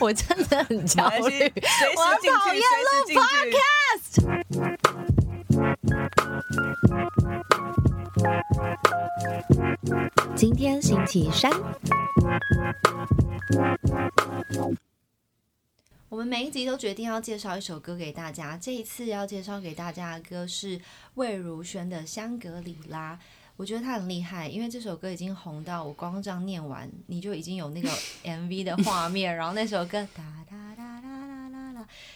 我真的很焦虑，我讨厌随时进去。今天星期三，我们每一集都决定要介绍一首歌给大家。这一次要介绍给大家的歌是魏如萱的《香格里拉》。我觉得他很厉害，因为这首歌已经红到我光这样念完，你就已经有那个 MV 的画面，然后那首歌哒哒哒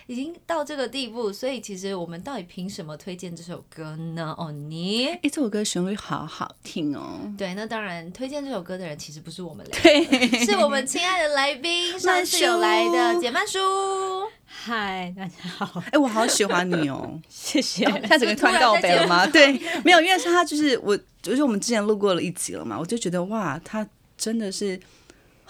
已经到这个地步。所以其实我们到底凭什么推荐这首歌呢？哦，你哎，这首歌旋律好好听哦。对，那当然推荐这首歌的人其实不是我们俩，对，是我们亲爱的来宾，上次有来的简曼书。嗨，大家好，哎，我好喜欢你哦。谢谢。他整个突然告白了吗？对，没有，因为是他就是我，就是我们之前录过了一集了嘛，我就觉得哇，他真的是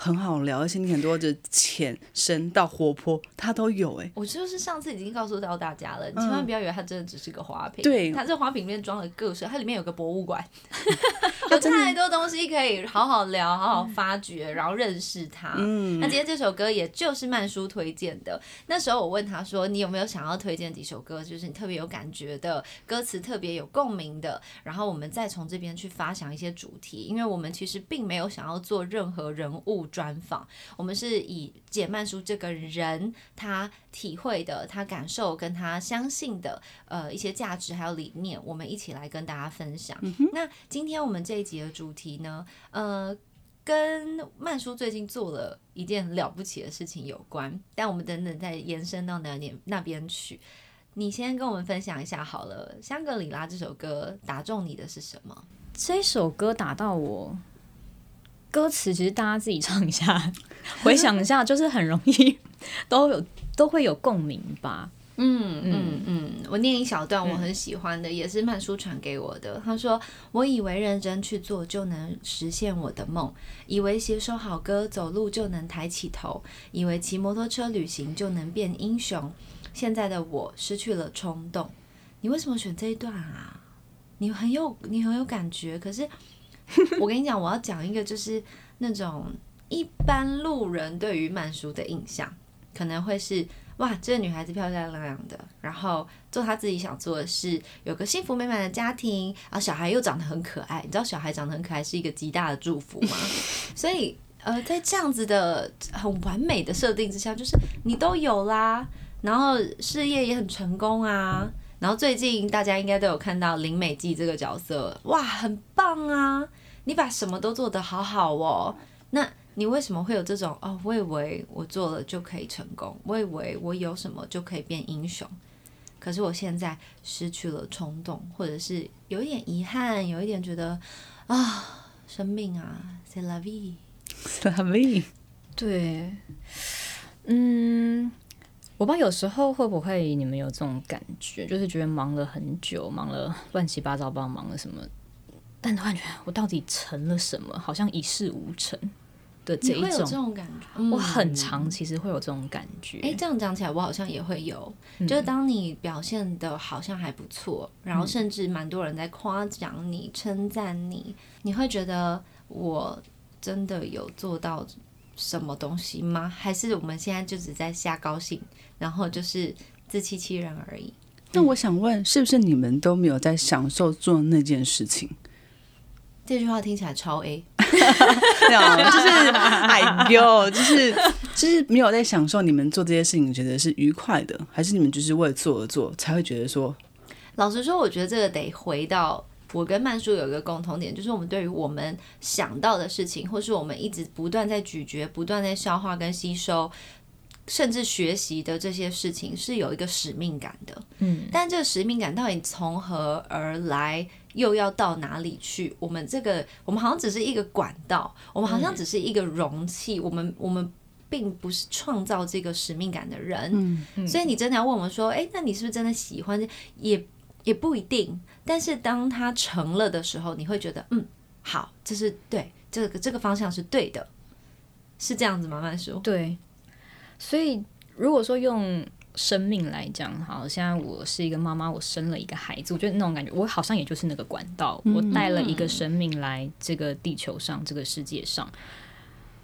很好聊，而且你很多的浅深到活泼，他都有哎。我就是上次已经告诉到大家了，你千万不要以为它真的只是个花瓶，对，它这花瓶里面装了各式，它里面有个博物馆，有太多东西可以好好聊、好好发掘，然后认识它。嗯那今天这首歌也就是曼叔推荐的。那时候我问他说：“你有没有想要推荐几首歌，就是你特别有感觉的，歌词特别有共鸣的？”然后我们再从这边去发想一些主题，因为我们其实并没有想要做任何人物专访，我们是以简曼书这个人他体会的、他感受跟他相信的呃一些价值还有理念，我们一起来跟大家分享。那今天我们这一集的主题呢，呃。跟曼叔最近做了一件了不起的事情有关，但我们等等再延伸到那年那边去。你先跟我们分享一下好了，《香格里拉》这首歌打中你的是什么？这首歌打到我，歌词其实大家自己唱一下，回想一下，就是很容易都有 都会有共鸣吧。嗯嗯嗯，我念一小段我很喜欢的，也是曼叔传给我的。他说：“我以为认真去做就能实现我的梦，以为写首好歌走路就能抬起头，以为骑摩托车旅行就能变英雄。现在的我失去了冲动。你为什么选这一段啊？你很有你很有感觉，可是 我跟你讲，我要讲一个就是那种一般路人对于曼叔的印象，可能会是。”哇，这个女孩子漂漂亮亮的，然后做她自己想做的事，有个幸福美满的家庭，然后小孩又长得很可爱。你知道小孩长得很可爱是一个极大的祝福吗？所以，呃，在这样子的很完美的设定之下，就是你都有啦，然后事业也很成功啊，然后最近大家应该都有看到林美季这个角色，哇，很棒啊！你把什么都做得好好哦，那。你为什么会有这种哦？我以为我做了就可以成功，我以为我有什么就可以变英雄，可是我现在失去了冲动，或者是有一点遗憾，有一点觉得啊，生命啊，c'est la vie，c'est la vie。对，嗯，我不知道有时候会不会你们有这种感觉，就是觉得忙了很久，忙了乱七八糟，不知道忙了什么，但突然觉得我到底成了什么？好像一事无成。的这一种，这种感觉，我很常其实会有这种感觉。哎，这样讲起来，我好像也会有，就是当你表现的好像还不错，然后甚至蛮多人在夸奖你、称赞你，你会觉得我真的有做到什么东西吗？还是我们现在就只在瞎高兴，然后就是自欺欺人而已？那我想问，是不是你们都没有在享受做那件事情？这句话听起来超 A，就是哎呦，就是就是没有在享受你们做这些事情，觉得是愉快的，还是你们就是为了做而做，才会觉得说？老实说，我觉得这个得回到我跟曼叔有一个共同点，就是我们对于我们想到的事情，或是我们一直不断在咀嚼、不断在消化跟吸收。甚至学习的这些事情是有一个使命感的，嗯，但这个使命感到底从何而来，又要到哪里去？我们这个，我们好像只是一个管道，我们好像只是一个容器，我们我们并不是创造这个使命感的人，嗯，所以你真的要问我们说，哎，那你是不是真的喜欢？也也不一定，但是当它成了的时候，你会觉得，嗯，好，这是对，这个这个方向是对的，是这样子慢？慢说，对。所以，如果说用生命来讲，好，现在我是一个妈妈，我生了一个孩子，我觉得那种感觉，我好像也就是那个管道，我带了一个生命来这个地球上，这个世界上。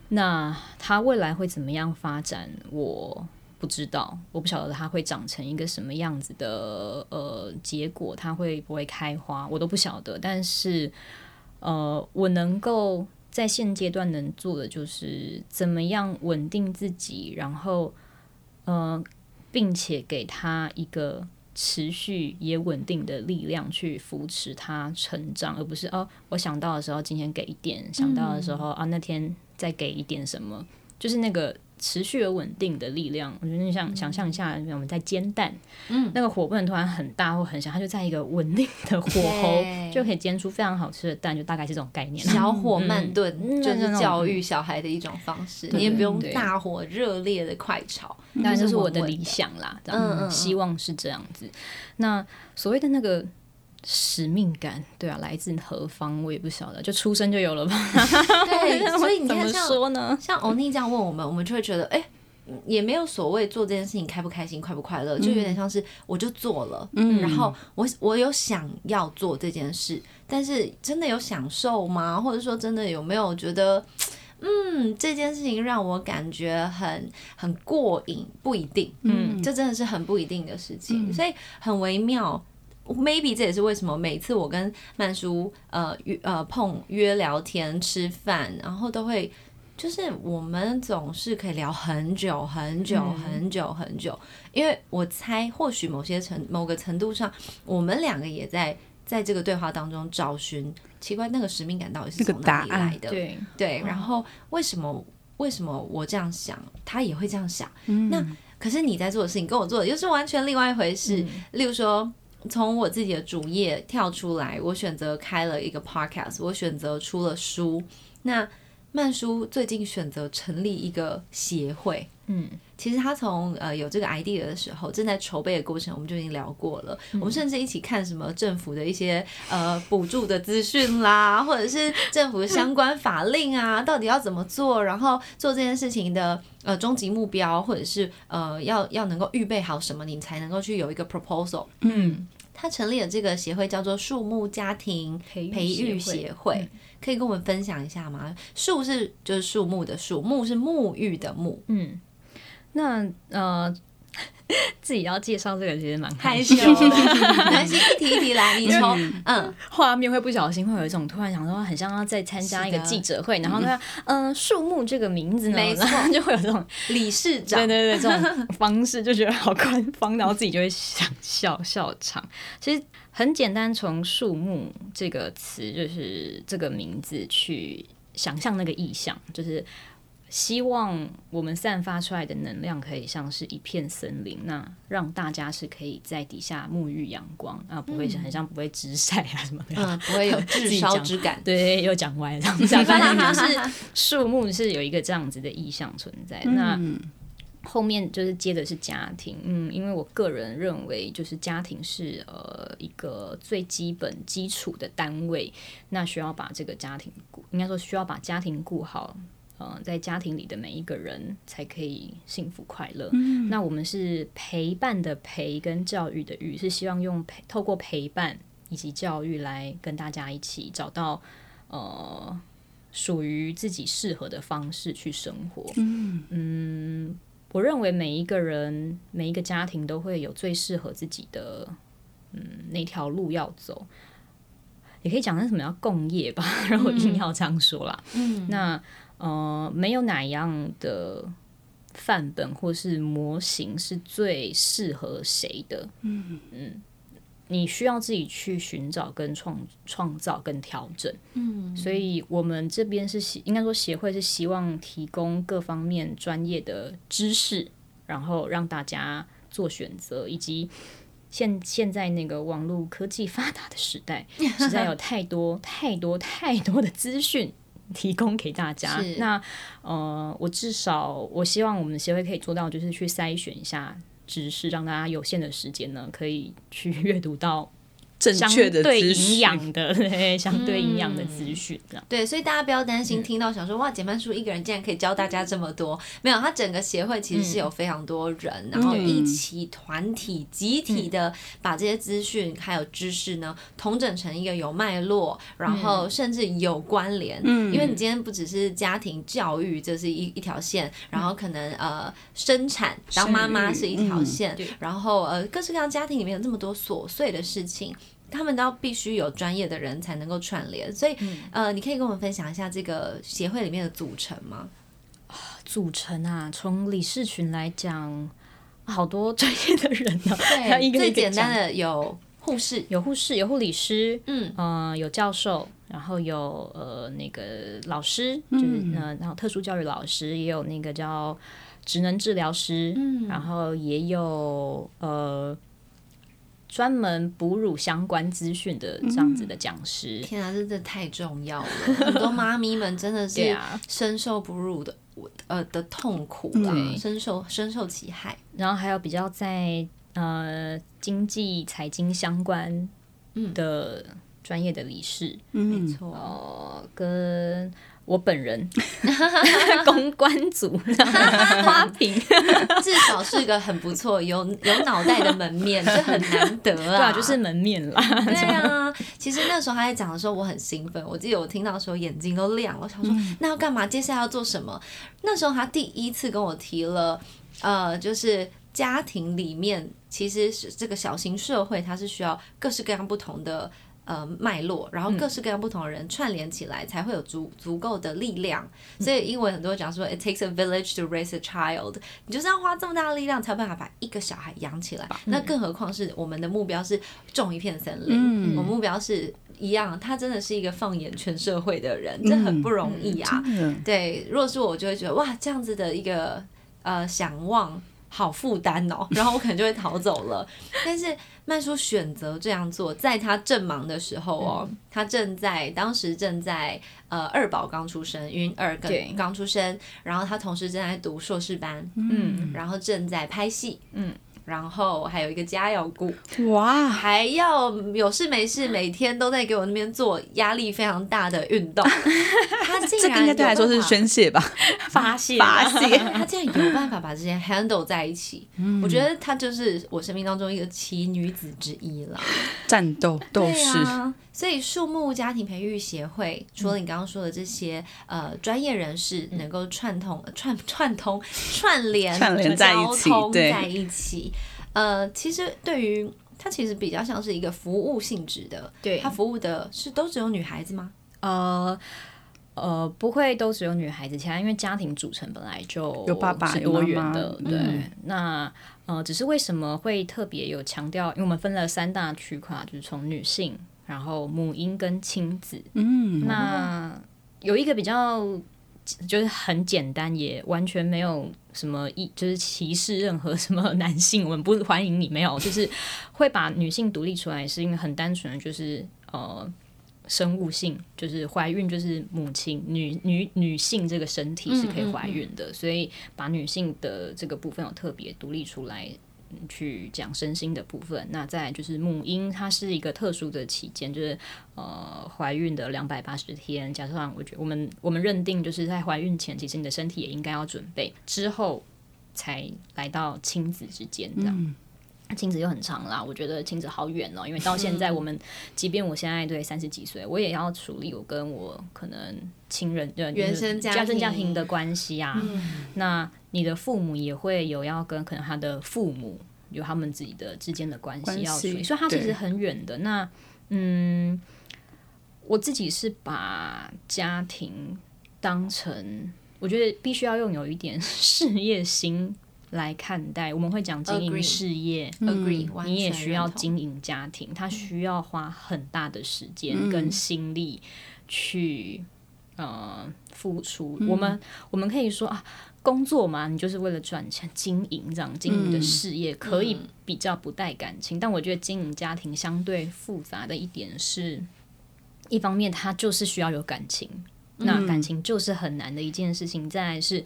那他未来会怎么样发展，我不知道，我不晓得它会长成一个什么样子的呃结果，它会不会开花，我都不晓得。但是呃，我能够在现阶段能做的就是怎么样稳定自己，然后呃，并且给他一个。持续也稳定的力量去扶持他成长，而不是哦，我想到的时候今天给一点，想到的时候啊那天再给一点什么，就是那个。持续而稳定的力量，我觉得你想想象一下，我们在煎蛋，嗯，那个火不能突然很大或很小，它就在一个稳定的火候，就可以煎出非常好吃的蛋，就大概是这种概念。小火慢炖就是教育小孩的一种方式，你也不用大火热烈的快炒。当然这是我的理想啦，嗯，希望是这样子。那所谓的那个。使命感，对啊，来自何方我也不晓得，就出生就有了吧？对，所以你怎么说呢？像欧尼这样问我们，我们就会觉得，哎，也没有所谓做这件事情开不开心、快不快乐，就有点像是我就做了，嗯，然后我我有想要做这件事，但是真的有享受吗？或者说真的有没有觉得，嗯，这件事情让我感觉很很过瘾？不一定，嗯，这真的是很不一定的事情，所以很微妙。Maybe 这也是为什么每次我跟曼叔呃约呃碰约聊天吃饭，然后都会就是我们总是可以聊很久很久很久很久，因为我猜或许某些程某个程度上，我们两个也在在这个对话当中找寻奇怪那个使命感到底是从哪里来的？对对，然后为什么为什么我这样想，他也会这样想？那可是你在做的事情跟我做的又是完全另外一回事，例如说。从我自己的主页跳出来，我选择开了一个 podcast，我选择出了书。那曼叔最近选择成立一个协会，嗯，其实他从呃有这个 idea 的时候，正在筹备的过程，我们就已经聊过了。我们甚至一起看什么政府的一些呃补助的资讯啦，或者是政府的相关法令啊，到底要怎么做，然后做这件事情的呃终极目标，或者是呃要要能够预备好什么，你才能够去有一个 proposal。嗯，他成立了这个协会，叫做树木家庭培育协会。可以跟我们分享一下吗？树是就是树木的树，木是沐浴的沐。嗯，那呃，自己要介绍这个其实蛮害羞的。关系，一提一提来，你从嗯画面会不小心会有一种突然想说，很像要在参加一个记者会，然后呢，嗯，树木这个名字呢，没错，就会有这种理事长，对对对，这种方式就觉得好官 方，然后自己就会想笑笑场。其实。很简单，从“树木”这个词，就是这个名字去想象那个意象，就是希望我们散发出来的能量可以像是一片森林，那让大家是可以在底下沐浴阳光啊，不会很像不会直晒啊什么的，嗯，不会有炙烧之感。对，又讲歪了，反正就是树木是有一个这样子的意象存在。那后面就是接的是家庭，嗯，因为我个人认为，就是家庭是呃一个最基本基础的单位，那需要把这个家庭顾，应该说需要把家庭顾好，嗯，在家庭里的每一个人才可以幸福快乐。那我们是陪伴的陪跟教育的育，是希望用陪透过陪伴以及教育来跟大家一起找到呃属于自己适合的方式去生活。嗯嗯。我认为每一个人、每一个家庭都会有最适合自己的，嗯，那条路要走。也可以讲成什么叫共业吧，然后硬要这样说啦。嗯，那呃，没有哪样的范本或是模型是最适合谁的。嗯嗯。你需要自己去寻找、跟创创造、跟调整。嗯，所以我们这边是希，应该说协会是希望提供各方面专业的知识，然后让大家做选择。以及现现在那个网络科技发达的时代，实在有太多太多太多的资讯提供给大家。那呃，我至少我希望我们协会可以做到，就是去筛选一下。知识让大家有限的时间呢，可以去 阅读到正确的对营资讯养的，对，相对营养的资讯这样。对，所以大家不要担心，听到想说哇，简曼书一个人竟然可以教大家这么多，没有，他整个协会其实是有非常多人，然后一起团体集体的把这些资讯还有知识呢，统整成一个有脉络，然后甚至有关联。嗯，因为你今天不只是家庭教育，这是一一条线，然后可能呃生产当妈妈是一条线，然后呃各式各样家庭里面有这么多琐碎的事情。他们都要必须有专业的人才能够串联，所以、呃，你可以跟我们分享一下这个协会里面的组成吗？组成啊，从理事群来讲，好多专业的人呢、要一个最简单的有护士，有护士，有护理师，嗯，呃，有教授，然后有呃那个老师，就是呃，然后特殊教育老师，也有那个叫职能治疗师，嗯，然后也有呃专门哺乳相关资讯的这样子的讲师。天啊，这真的太重要了！很多妈咪们真的是深受哺乳的呃的痛苦啦，深受深受其害。然后还有比较在呃经济财经相关的专业的理事，没错，呃，跟我本人 公关组花瓶，至少是个很不错、有有脑袋的门面，这很难得啊！对啊，就是门面啦。对啊，其实那时候他在讲的时候，我很兴奋。我记得我听到的时候眼睛都亮了，我想说、那要干嘛？接下来要做什么？那时候他第一次跟我提了，呃，就是家庭里面其实是这个小型社会，它是需要各式各样不同的。呃，脉络，然后各式各样不同的人串联起来，才会有足足够的力量。所以英文很多讲说，it takes a village to raise a child，你就是要花这么大的力量，才有办法把一个小孩养起来。那更何况是我们的目标是种一片森林，我们目标是一样，他真的是一个放眼全社会的人，这很不容易啊。对，如果是我，我就会觉得哇，这样子的一个呃想望。好负担哦，然后我可能就会逃走了。但是曼叔选择这样做，在他正忙的时候哦，他正在当时正在呃二宝刚出生，云二对跟刚出生，然后他同时正在读硕士班，嗯，然后正在拍戏，嗯，然后还有一个家要顾，哇，还要有事没事，每天都在给我那边做压力非常大的运动。他竟然这个应该对他来说是宣泄吧？发泄。发泄，他竟然有办法把这些 handle 在一起，我觉得他就是我生命当中一个奇女子之一了。战斗斗对士，啊，所以树木家庭培育协会除了你刚刚说的这些呃专业人士能够串通、串串通、串联、串联在一起对交通在一起，呃，其实对于它其实比较像是一个服务性质的，对它服务的是都只有女孩子吗？呃。呃，不会都只有女孩子，其他因为家庭组成本来就有爸爸有妈妈的，对。嗯那呃，只是为什么会特别有强调？因为我们分了三大区块，就是从女性，然后母婴跟亲子。嗯，那有一个比较就是很简单，也完全没有什么意，就是歧视任何 什么男性，我们不欢迎你，没有，就是会把女性独立出来，是因为很单纯的就是呃。生物性就是怀孕，就是母亲女女女性这个身体是可以怀孕的，所以把女性的这个部分有特别独立出来，嗯去讲身心的部分。那再就是母婴，它是一个特殊的期间，就是呃怀孕的两百八十天，加上我觉得我们我们认定就是在怀孕前，其实你的身体也应该要准备，之后才来到亲子之间这样。亲子又很长啦，我觉得亲子好远哦，因为到现在我们，即便我现在对三十几岁，我也要处理我跟我可能亲人呃原生家家庭家庭庭的关系啊。那你的父母也会有要跟可能他的父母有他们自己的之间的关关系系要处理，所以它其实很远的。那嗯，我自己是把家庭当成，我觉得必须要用有一点事业心来看待。我们会讲经营事业 Agree，嗯你也需要经营家庭，他需要花很大的时间跟心力去呃付出。我们我们可以说啊，工作嘛，你就是为了赚钱，经营这样经营的事业可以比较不带感情，但我觉得经营家庭相对复杂的一点是，一方面它就是需要有感情，那感情就是很难的一件事情。再来是，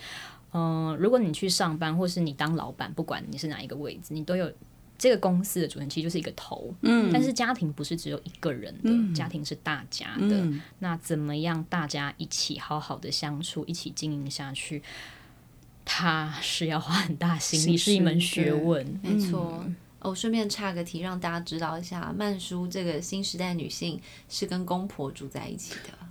嗯、如果你去上班，或是你当老板，不管你是哪一个位置，你都有这个公司的主人其实就是一个头，嗯，但是家庭不是只有一个人的，家庭是大家的。那怎么样大家一起好好的相处，一起经营下去？他是要花很大心力，是一门学问，没错。哦，顺便插个题，让大家知道一下，曼叔这个新时代女性是跟公婆住在一起的，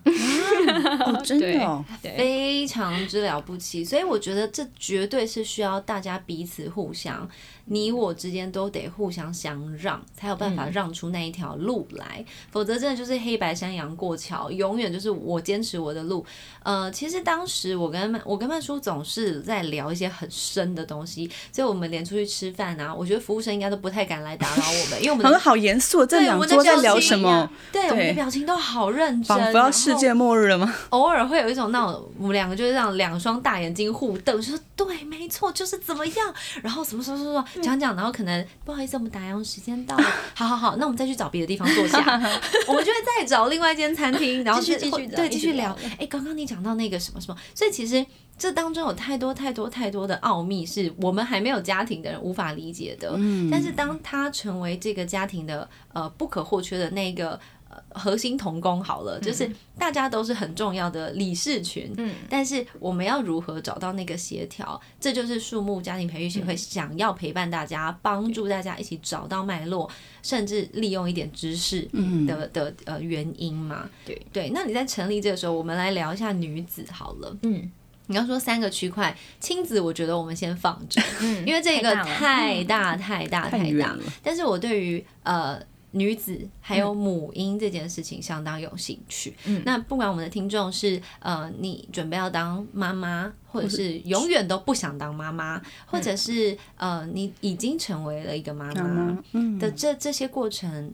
真的非常之了不起。所以我觉得这绝对是需要大家彼此互相。你我之间都得互相相让，才有办法让出那一条路来，否则真的就是黑白山羊过桥，永远就是我坚持我的路。呃，其实当时我跟曼，我跟曼叔总是在聊一些很深的东西，所以我们连出去吃饭啊，我觉得服务生应该都不太敢来打扰我们，因为我们好严肃，这两桌在聊什么？对，我们的表情都好认真，仿佛要世界末日了吗？偶尔会有一种那种，我们两个就是这样两双大眼睛互瞪，说对，没错，就是怎么样，然后什么什么什么。讲讲，然后可能不好意思，我们打烊时间到了，好好好，那我们再去找别的地方坐下，我们就会再找另外一间餐厅，然后继续继续对继续聊。哎，刚刚你讲到那个什么什么，所以其实这当中有太多太多太多的奥秘，是我们还没有家庭的人无法理解的。嗯，但是当他成为这个家庭的呃不可或缺的那个。核心同工好了，就是大家都是很重要的理事群，嗯，但是我们要如何找到那个协调？这就是树木家庭培育协会想要陪伴大家，帮助大家一起找到脉络，甚至利用一点知识的的呃原因嘛？对对。那你在成立这个时候，我们来聊一下女子好了。嗯，你要说三个区块，亲子我觉得我们先放着，嗯，因为这个太大太大太大。但是我对于呃。女子还有母婴这件事情相当有兴趣。那不管我们的听众是呃，你准备要当妈妈，或者是永远都不想当妈妈，或者是呃，你已经成为了一个妈妈的这这些过程，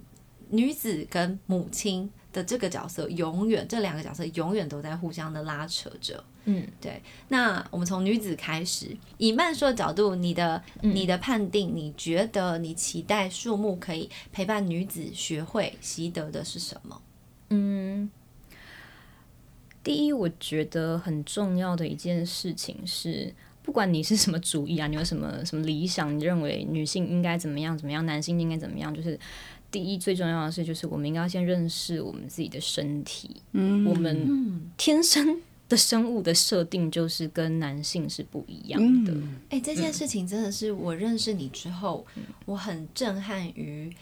女子跟母亲。的这个角色永远，这两个角色永远都在互相的拉扯着。嗯，对。那我们从女子开始，以曼说的角度，你的你的判定，你觉得你期待树木可以陪伴女子学会习得的是什么？嗯，第一，我觉得很重要的一件事情是，不管你是什么主义啊，你有什么什么理想，你认为女性应该怎么样怎么样，男性应该怎么样，就是。第一最重要的是，就是我们应该先认识我们自己的身体。嗯，我们天生的生物的设定就是跟男性是不一样的。哎，这件事情真的是我认识你之后，我很震撼于，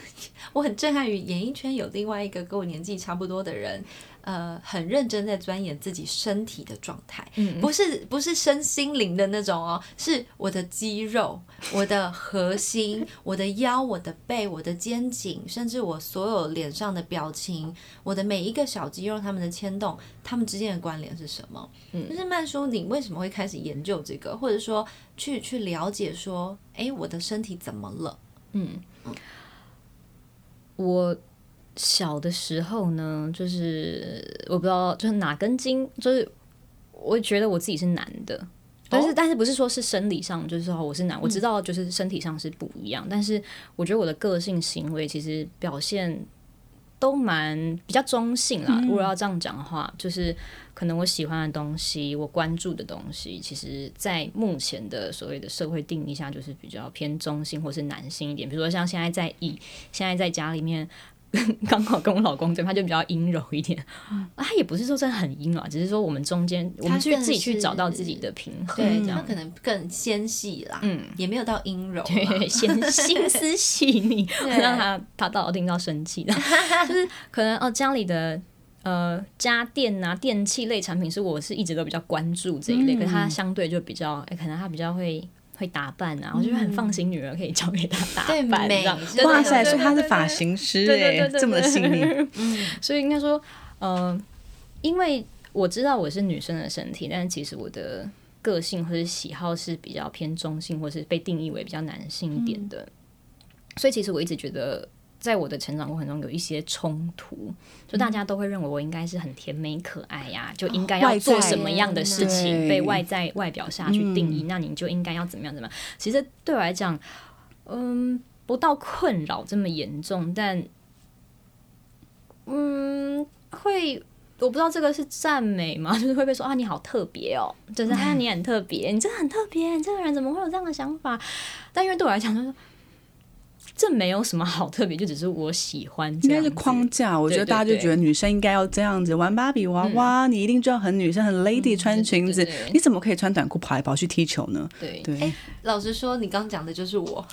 我很震撼于演艺圈有另外一个跟我年纪差不多的人。呃，很认真在钻研自己身体的状态，不是不是身心灵的那种哦，是我的肌肉、我的核心、我的腰、我的背、我的肩颈，甚至我所有脸上的表情，我的每一个小肌肉，他们的牵动，他们之间的关联是什么？嗯，就是曼叔，你为什么会开始研究这个，或者说去去了解说，哎，我的身体怎么了？嗯，我。小的时候呢，就是我不知道，就是哪根筋，就是我觉得我自己是男的，但是但是不是说是生理上，就是说我是男，我知道就是身体上是不一样，但是我觉得我的个性行为其实表现都蛮比较中性啦。如果要这样讲的话，就是可能我喜欢的东西，我关注的东西，其实在目前的所谓的社会定义下，就是比较偏中性或是男性一点。比如说像现在在以现在在家里面。刚好跟我老公对他就比较阴柔一点，他也不是说真的很阴啊，只是说我们中间我们去自己去找到自己的平衡，对，他可能更纤细啦，嗯，也没有到阴柔，对，心 心思细腻，让他他到听到生气的，就是可能哦家里的呃家电啊电器类产品是我是一直都比较关注这一类，可他相对就比较，哎，可能他比较会。会打扮啊，我就很放心，女儿可以交给他打扮。这样哇塞，所以他是发型师哎，这么细腻。嗯，所以应该说，呃，因为我知道我是女生的身体，但是其实我的个性或者喜好是比较偏中性，或是被定义为比较男性一点的。所以其实我一直觉得。在我的成长过程中，有一些冲突，就大家都会认为我应该是很甜美可爱呀，就应该要做什么样的事情，被外在外表下去定义，那你就应该要怎么样怎么样。其实对我来讲，嗯，不到困扰这么严重，但嗯，会我不知道这个是赞美吗？就是会被说啊，你好特别哦，就是啊，你很特别，你真的很特别，你这个人怎么会有这样的想法？但因为对我来讲，就是。这没有什么好特别，就只是我喜欢这应该是。框架，我觉得大家就觉得女生应该要这样子玩芭比娃娃，你一定就要很女生很 lady 穿裙子对对对，你怎么可以穿短裤跑来跑去踢球呢？对对，老实说，你刚讲的就是我，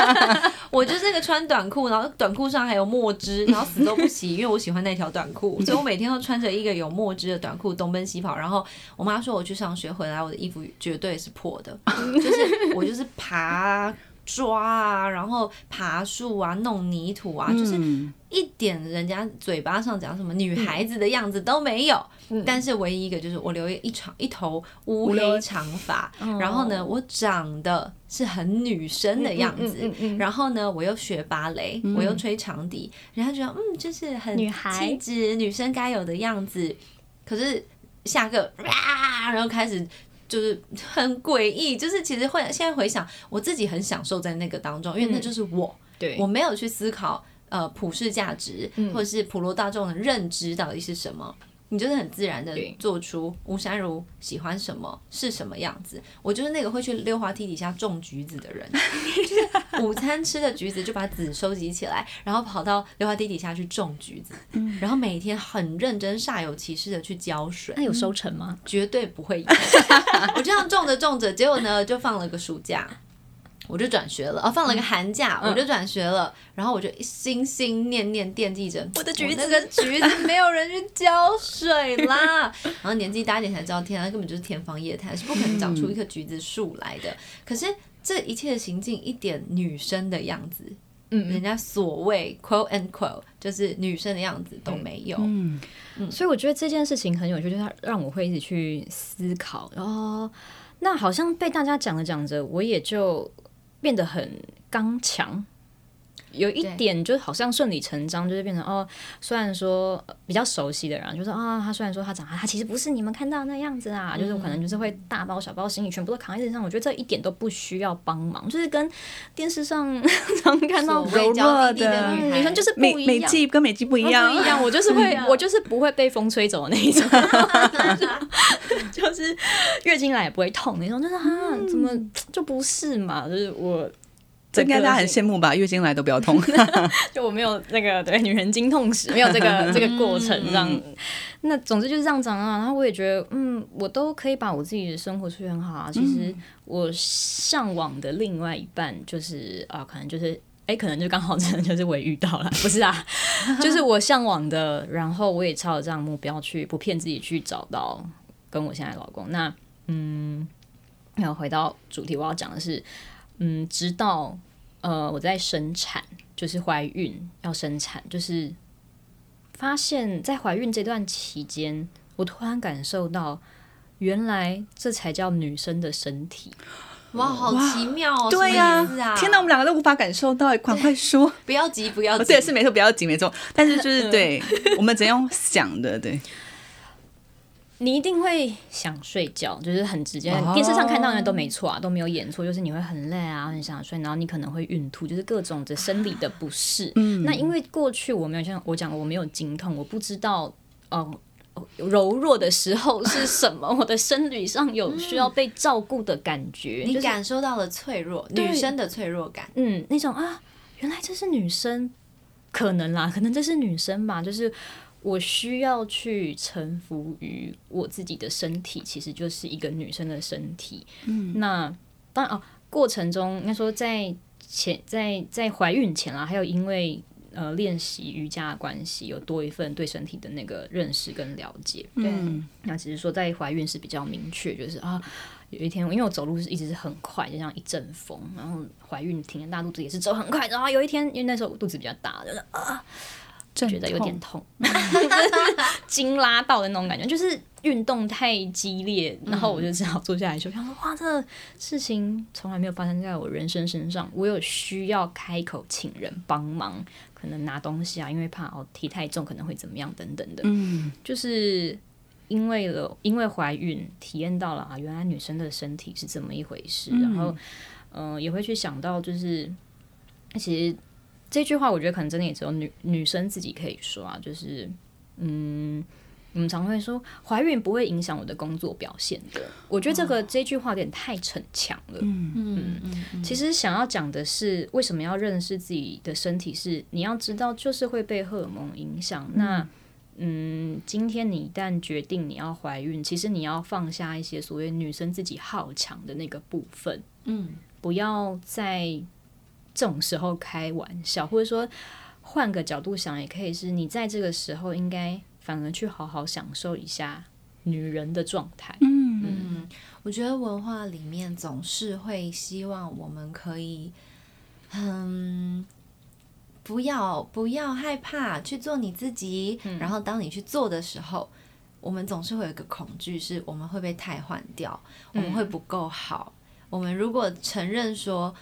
我就是那个穿短裤，然后短裤上还有墨汁，然后死都不洗，因为我喜欢那条短裤，所以我每天都穿着一个有墨汁的短裤东奔西跑。然后我妈说我去上学回来，我的衣服绝对是破的，就是我就是爬。抓啊，然后爬树啊，弄泥土啊，就是嗯一点人家嘴巴上讲什么女孩子的样子都没有。但是唯一一个就是我留一长一头乌黑长发，然后呢，我长得是很女生的样子，然后呢，我又学芭蕾，我又吹长笛，人家觉得嗯，就是很女孩气质女生该有的样子。可是下课啊，然后开始。就是很诡异，就是其实会现在回想，我自己很享受在那个当中，因为那就是我，对我没有去思考呃普世价值、或者是普罗大众的认知到底是什么。你就是很自然的做出吴山如喜欢什么是什么样子。我就是那个会去溜滑梯底下种橘子的人，就是午餐吃的橘子就把籽收集起来，然后跑到溜滑梯底下去种橘子，然后每天很认真煞有其事的去浇水那。有收成吗？绝对不会有。我这样种着种着，结果呢就放了个暑假，我就转学了。哦，放了个寒假，我就转学了。然后我就心心念念惦记着我的橘子那个橘子没有人去浇水啦。然后年纪大一点才知道，天啊，根本就是天方夜谭，是不可能长出一棵橘子树来的。可是这一切的行径一点女生的样子。嗯人家所谓 quote and quote 就是女生的样子都没有，嗯，所以我觉得这件事情很有趣，就是它让我会一直去思考。然后，那好像被大家讲着讲着，我也就变得很刚强。有一点就好像顺理成章，就是变成哦，虽然说呃比较熟悉的人，就是啊，他虽然说他长他其实不是你们看到的那样子啊，就是我可能就是会大包小包行李全部都扛在身上，我觉得这一点都不需要帮忙，就是跟电视上常看到柔弱的的女生就是不美美一样。季跟美季不一样，不一样，我就是会，我就是不会被风吹走的那一种，就是月经来也不会痛那种，就是啊，怎么就不是嘛？就是我这应该大家很羡羡慕吧？月经来都不要痛，就我没有那个对女人经痛史，没有这个 这个过程这样。那总之就是这样长啊。然后我也觉得，嗯，我都可以把我自己的生活处理很好啊。其实我向往的另外一半就是啊，可能就是。哎，可能就刚好真的就是我也遇到了，不是啊，就是我向往的，然后我也朝着这样的目标去，不骗自己去找到跟我现在的老公。那嗯，然后回到主题，我要讲的是，嗯，直到呃我在生产，就是怀孕要生产，就是发现，在怀孕这段期间，我突然感受到，原来这才叫女生的身体。哇，好奇妙哦！对呀、啊，天哪，我们两个都无法感受到，赶快说。不要急，不要急，哦对，是没错，不要急，没错。但是就是 对我们怎样想的，对，你一定会想睡觉，就是很直接。哦电视上看到的都没错啊，都没有演错，就是你会很累啊，很想睡，然后你可能会孕吐，就是各种的生理的不适。嗯那因为过去我没有像我讲，我没有经痛，我不知道哦。柔弱的时候是什么？我的生理上有需要被照顾的感觉，你就是感受到了脆弱，女生的脆弱感。嗯，那种啊，原来这是女生，可能啦，可能这是女生吧，就是我需要去臣服于我自己的身体，其实就是一个女生的身体。嗯，那当然哦，过程中应该说在前在在怀孕前啦，还有因为。呃，练习瑜伽的关系，有多一份对身体的那个认识跟了解。对，那只是说在怀孕是比较明确，就是啊，有一天因为我走路是一直是很快，就像一阵风，然后怀孕挺着大肚子也是走很快，然后有一天因为那时候我肚子比较大，就是啊，觉得有点痛，筋拉到的那种感觉，就是运动太激烈，然后我就只好坐下来说，想说哇，这个事情从来没有发生在我人生身上，我有需要开口请人帮忙，可能拿东西啊，因为怕哦提太重可能会怎么样等等的，嗯，就是因为了因为怀孕体验到了啊，原来女生的身体是这么一回事，然后嗯、呃也会去想到就是其实这句话我觉得可能真的也只有女女生自己可以说啊，就是嗯我们常会说怀孕不会影响我的工作表现的。我觉得这个这句话有点太逞强了。嗯嗯嗯，其实想要讲的是，为什么要认识自己的身体？是你要知道，就是会被荷尔蒙影响。那嗯，今天你一旦决定你要怀孕，其实你要放下一些所谓女生自己好强的那个部分。嗯，不要在这种时候开玩笑，或者说换个角度想，也可以是你在这个时候应该反而去好好享受一下女人的状态。嗯，我觉得文化里面总是会希望我们可以，嗯，不要不要害怕去做你自己。然后当你去做的时候，我们总是会有一个恐惧，是我们会被太换掉，我们会不够好。我们如果承认说，哦，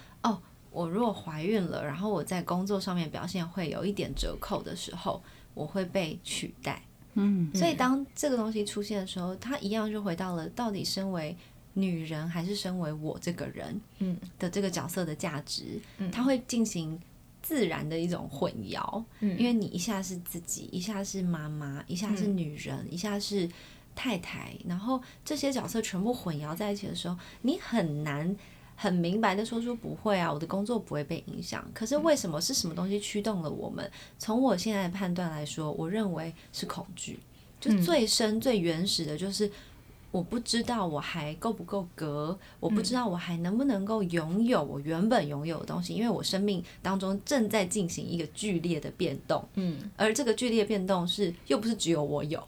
我如果怀孕了，然后我在工作上面表现会有一点折扣的时候，我会被取代。嗯，所以当这个东西出现的时候，它一样就回到了到底身为女人还是身为我这个人，嗯的这个角色的价值，它会进行自然的一种混淆，因为你一下是自己，一下是妈妈，一下是女人，一下是太太，然后这些角色全部混淆在一起的时候，你很难。很明白的说出不会啊，我的工作不会被影响。可是为什么是什么东西驱动了我们？从我现在的判断来说，我认为是恐惧，就最深、最原始的，就是我不知道我还够不够格，我不知道我还能不能够拥有我原本拥有的东西，因为我生命当中正在进行一个剧烈的变动，嗯，而这个剧烈变动是又不是只有我有。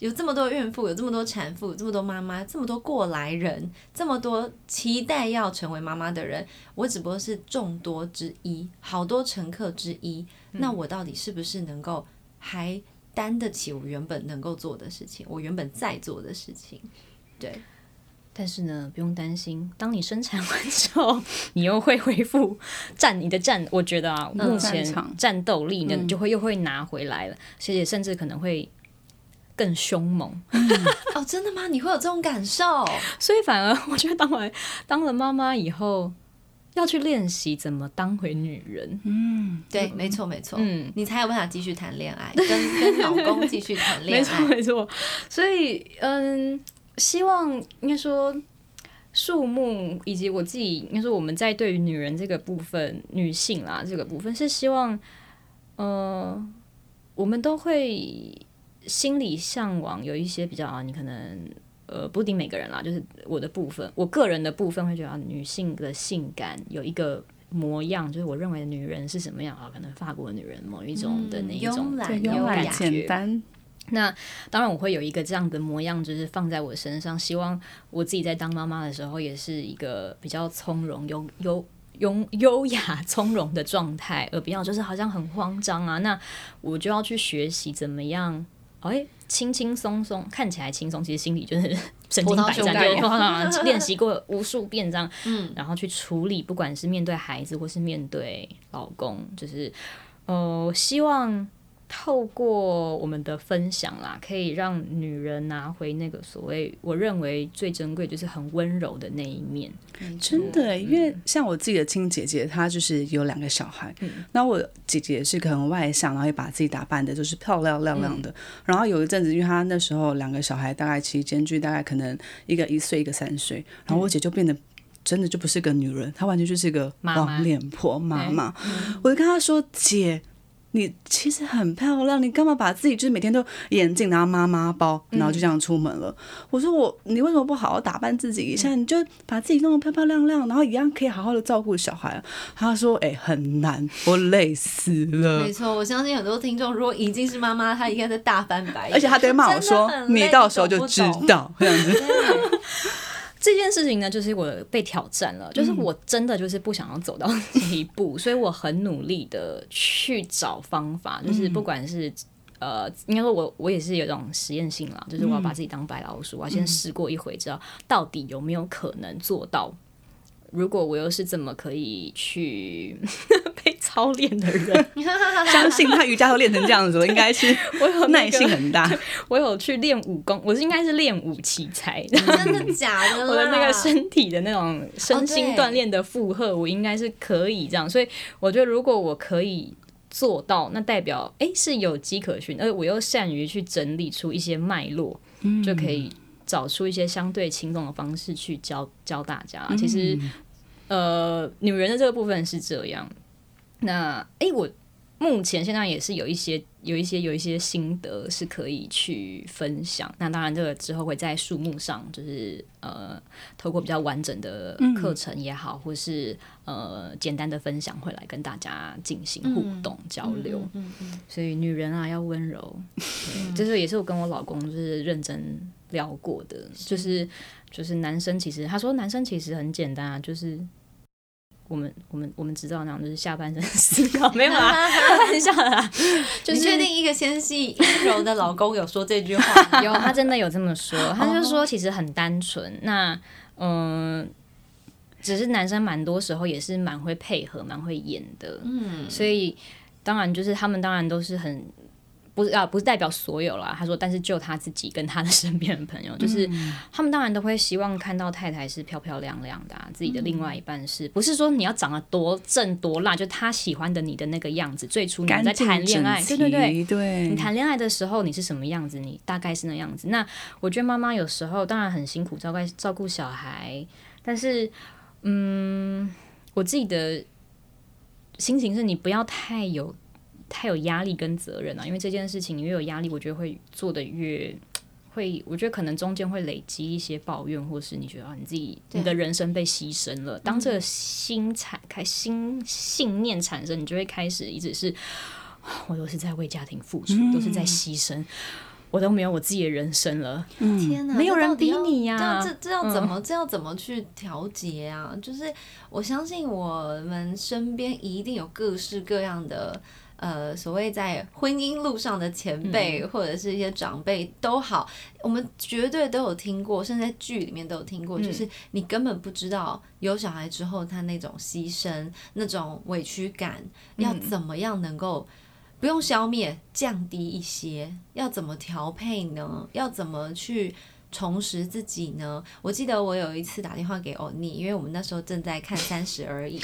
有这么多孕妇，有这么多产妇，有这么多妈妈，这么多过来人，这么多期待要成为妈妈的人，我只不过是众多之一，好多乘客之一。那我到底是不是能够还担得起我原本能够做的事情，我原本在做的事情？对，但是呢，不用担心，当你生产完之后，你又会恢复战你的战。我觉得啊，目前战斗力呢，就会又会拿回来了，而且甚至可能会更凶猛。哦，真的吗？你会有这种感受？所以反而我觉得，当完当了妈妈以后，要去练习怎么当回女人。嗯，对，没错，没错，嗯你才有办法继续谈恋爱，跟跟 老公继续谈恋爱没错，爱。没错。所以，嗯，希望应该说，树木以及我自己，应该说我们在对于女人这个部分，女性啦这个部分，是希望，呃，我们都会心理向往有一些比较啊，你可能。呃，不一定每个人啦，就是我的部分，我个人的部分会觉得、啊、女性的性感有一个模样，就是我认为的女人是什么样啊？可能法国女人某一种的那一种慵懒，慵优懒雅简单，那当然，我会有一个这样的模样，就是放在我身上。希望我自己在当妈妈的时候，也是一个比较从容、优优优优雅、从容的状态，而不要就是好像很慌张啊。那我就要去学习怎么样，哎，轻轻松松，看起来轻松，其实心里就是 神经百战，练习过无数遍这样，嗯，然后去处理，不管是面对孩子或是面对老公，就是呃，希望透过我们的分享啦，可以让女人拿回那个所谓我认为最珍贵，就是很温柔的那一面。真的欸，因为像我自己的亲姐姐，她就是有两个小孩，那我姐姐是个很外向，然后也把自己打扮的就是漂亮亮亮的。然后有一阵子，因为她那时候两个小孩大概期间距大概可能一个一岁，一个三岁，然后我姐就变得。真的就不是个女人，她完全就是一个黄脸婆妈妈。我就跟她说：“姐，你其实很漂亮，你干嘛把自己就是每天都眼镜，拿妈妈包，然后就这样出门了？”我说：“我，你为什么不好好打扮自己一下？你就把自己弄得漂漂亮亮，然后一样可以好好的照顾小孩。”他说：“哎、很难，我累死了没。错，我相信很多听众如果已经是妈妈，她应该在大翻白眼，而且她都会骂我说真的：“很累你到时候就知道这样子。对这件事情呢，就是我被挑战了，就是我真的就是不想要走到 这一步，所以我很努力的去找方法，就是不管是。呃，应该说我我也是有一种实验性啦，就是我要把自己当白老鼠，我要先试过一回，知道到底有没有可能做到。如果我又是怎么可以去 被操练的人，相信他瑜伽都练成这样子了，应该是 我有、耐性很大。我有去练武功，我是应该是练武奇才，真的假的啦？我的那个身体的那种身心锻炼的负荷，我应该是可以这样。所以我觉得，如果我可以做到，那代表诶是有迹可循，而我又善于去整理出一些脉络，就可以找出一些相对轻松的方式去教教大家。其实，呃，女人的这个部分是这样。那诶，我目前现在也是有一些。有一些有一些心得是可以去分享，那当然这个之后会在树木上，就是呃，透过比较完整的课程也好，或是呃简单的分享，会来跟大家进行互动交流。所以女人啊要温柔，就是也是我跟我老公就是认真聊过的，就是就是男生其实他说男生其实很简单啊，就是。我们我们我们知道那样就是下半身 思考没有啊，开玩笑啦。你确定一个纤细阴柔的老公有说这句话？有，他真的有这么说。他就说其实很单纯，那嗯，只是男生蛮多时候也是蛮会配合、蛮会演的。嗯，所以当然就是他们当然都是很。不是啊，不是代表所有啦。他说，但是就他自己跟他的身边的朋友，就是他们当然都会希望看到太太是漂漂亮亮的，自己的另外一半是不是说你要长得多正多辣，就他喜欢的你的那个样子。最初你在谈恋爱，对对对，对你谈恋爱的时候你是什么样子，你大概是那样子。那我觉得妈妈有时候当然很辛苦，照顾照顾小孩，但是嗯，我自己的心情是你不要太有。太有压力跟责任了，因为这件事情你越有压力，我觉得会做的越会，我觉得可能中间会累积一些抱怨，或是你觉得啊，你自己你的人生被牺牲了。当这个心产开心信念产生，你就会开始一直是，我都是在为家庭付出，都是在牺牲，我都没有我自己的人生了。天哪，没有人逼你呀！这这要怎么这要怎么去调节啊？就是我相信我们身边一定有各式各样的。呃，所谓在婚姻路上的前辈或者是一些长辈都好，我们绝对都有听过，甚至在剧里面都有听过。就是你根本不知道有小孩之后他那种牺牲、那种委屈感，要怎么样能够不用消灭、降低一些？要怎么调配呢？要怎么去？重拾自己呢？我记得我有一次打电话给欧尼，因为我们那时候正在看 《三十而已》，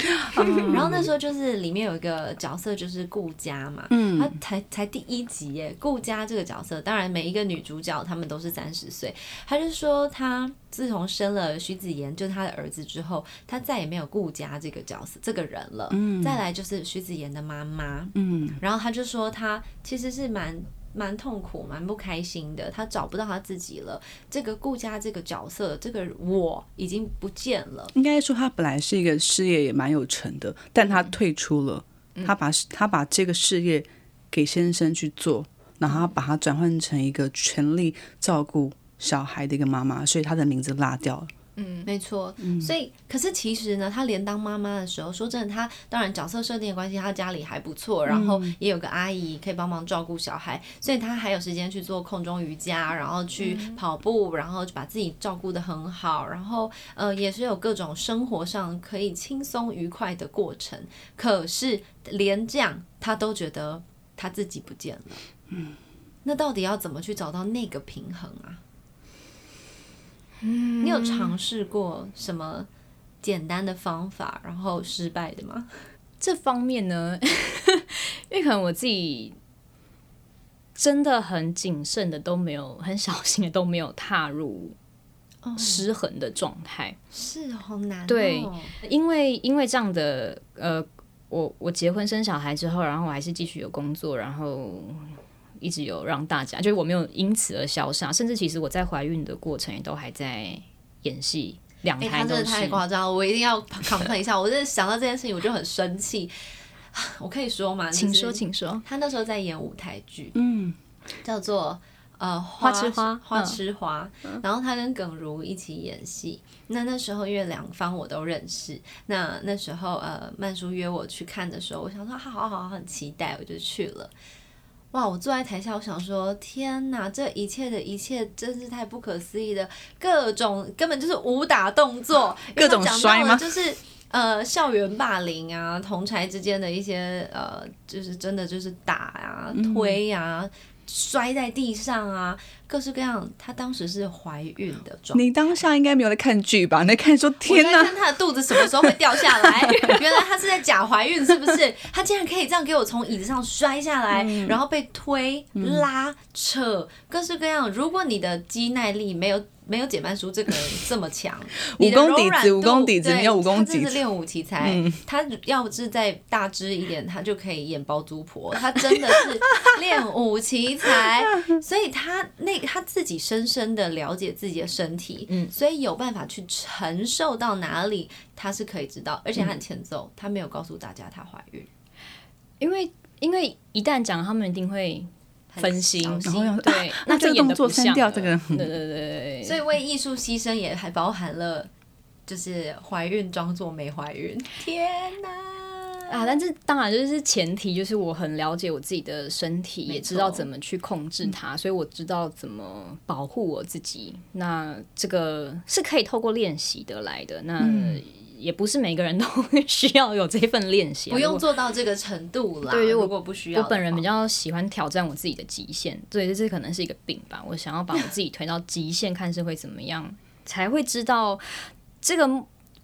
然后那时候就是里面有一个角色就是顾佳嘛，嗯，他才才第一集耶，顾佳这个角色，当然每一个女主角她们都是三十岁，她就说她自从生了徐子言，就是他的儿子之后，她再也没有顾佳这个角色这个人了，嗯，再来就是徐子言的妈妈，嗯，然后她就说她其实是蛮。蛮痛苦，蛮不开心的。他找不到他自己了。这个顾家这个角色，这个我已经不见了。应该说，他本来是一个事业也蛮有成的，但他退出了。他把他把这个事业给先生去做，然后把他转换成一个全力照顾小孩的一个妈妈，所以他的名字落掉了。嗯，没错。所以，可是其实呢，她连当妈妈的时候，说真的，她当然角色设定的关系，她家里还不错，然后也有个阿姨可以帮忙照顾小孩，所以她还有时间去做空中瑜伽，然后去跑步，然后把自己照顾的很好，然后呃，也是有各种生活上可以轻松愉快的过程。可是连这样，她都觉得她自己不见了。嗯，那到底要怎么去找到那个平衡啊？你有尝试过什么简单的方法，然后失败的吗？这方面呢，因为可能我自己真的很谨慎的都没有，很小心的都没有踏入失衡的状态，是好难。对，因为因为这样的呃，我我结婚生小孩之后，然后我还是继续有工作，然后。一直有让大家，就是我没有因此而消失，甚至其实我在怀孕的过程也都还在演戏，两胎都是。太夸张，我一定要 complain 一下。我真的想到这件事情，我就很生气。我可以说吗？请说，请说。他那时候在演舞台剧，嗯，叫做呃花痴花花痴花，然后他跟耿如一起演戏。那那时候因为两方我都认识，那那时候呃曼叔约我去看的时候，我想说好好好，很期待，我就去了。哇！我坐在台下，我想说，天哪，这一切的一切真是太不可思议的，各种根本就是武打动作，各种摔吗？就是呃，校园霸凌啊，同才之间的一些呃，就是真的就是打啊、推呀。摔在地上啊，各式各样。她当时是怀孕的状态。你当下应该没有在看剧吧？你在看说天哪，看她的肚子什么时候会掉下来，原来她是在假怀孕，是不是？她竟然可以这样给我从椅子上摔下来，然后被推、拉、扯，各式各样。如果你的肌耐力没有没有减半书这个人 这么强，武功底子武功底子对没有武功他真底子是练武奇才。他要不是再大只一点，他就可以演包租婆。他真的是练武奇才，所以他那他自己深深的了解自己的身体，嗯。所以有办法去承受到哪里，他是可以知道，而且他很欠揍，他没有告诉大家他怀孕。因为因为一旦讲，他们一定会分心，然后要对，啊那这个动作删掉这个对对对对对，所以为艺术牺牲也还包含了，就是怀孕装作没怀孕。天哪！啊，但是当然就是前提，就是我很了解我自己的身体，也知道怎么去控制它，所以我知道怎么保护我自己。那这个是可以透过练习得来的。那也不是每个人都需要有这份练习啊，不用做到这个程度啦。对于我如果不需要，我本人比较喜欢挑战我自己的极限，对，这可能是一个病吧。我想要把我自己推到极限，看是会怎么样，才会知道这个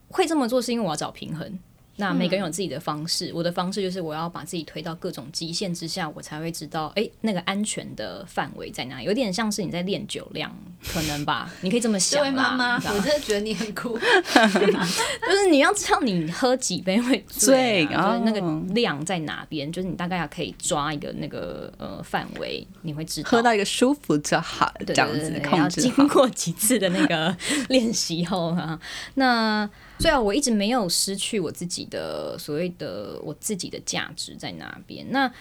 会这么做是因为我要找平衡。那每个人有自己的方式，我的方式就是我要把自己推到各种极限之下，我才会知道，哎、那个安全的范围在哪里。有点像是你在练酒量，可能吧？你可以这么这想妈妈，我真的觉得你很酷。就是你要知道你喝几杯会醉、醉啊，就是那个哦量在哪边，就是你大概可以抓一个那个呃范围，你会知道。喝到一个舒服就好，对这样子控制好。过几次的那个 练习后啊，那虽然我一直没有失去我自己的所谓的我自己的价值在哪边，那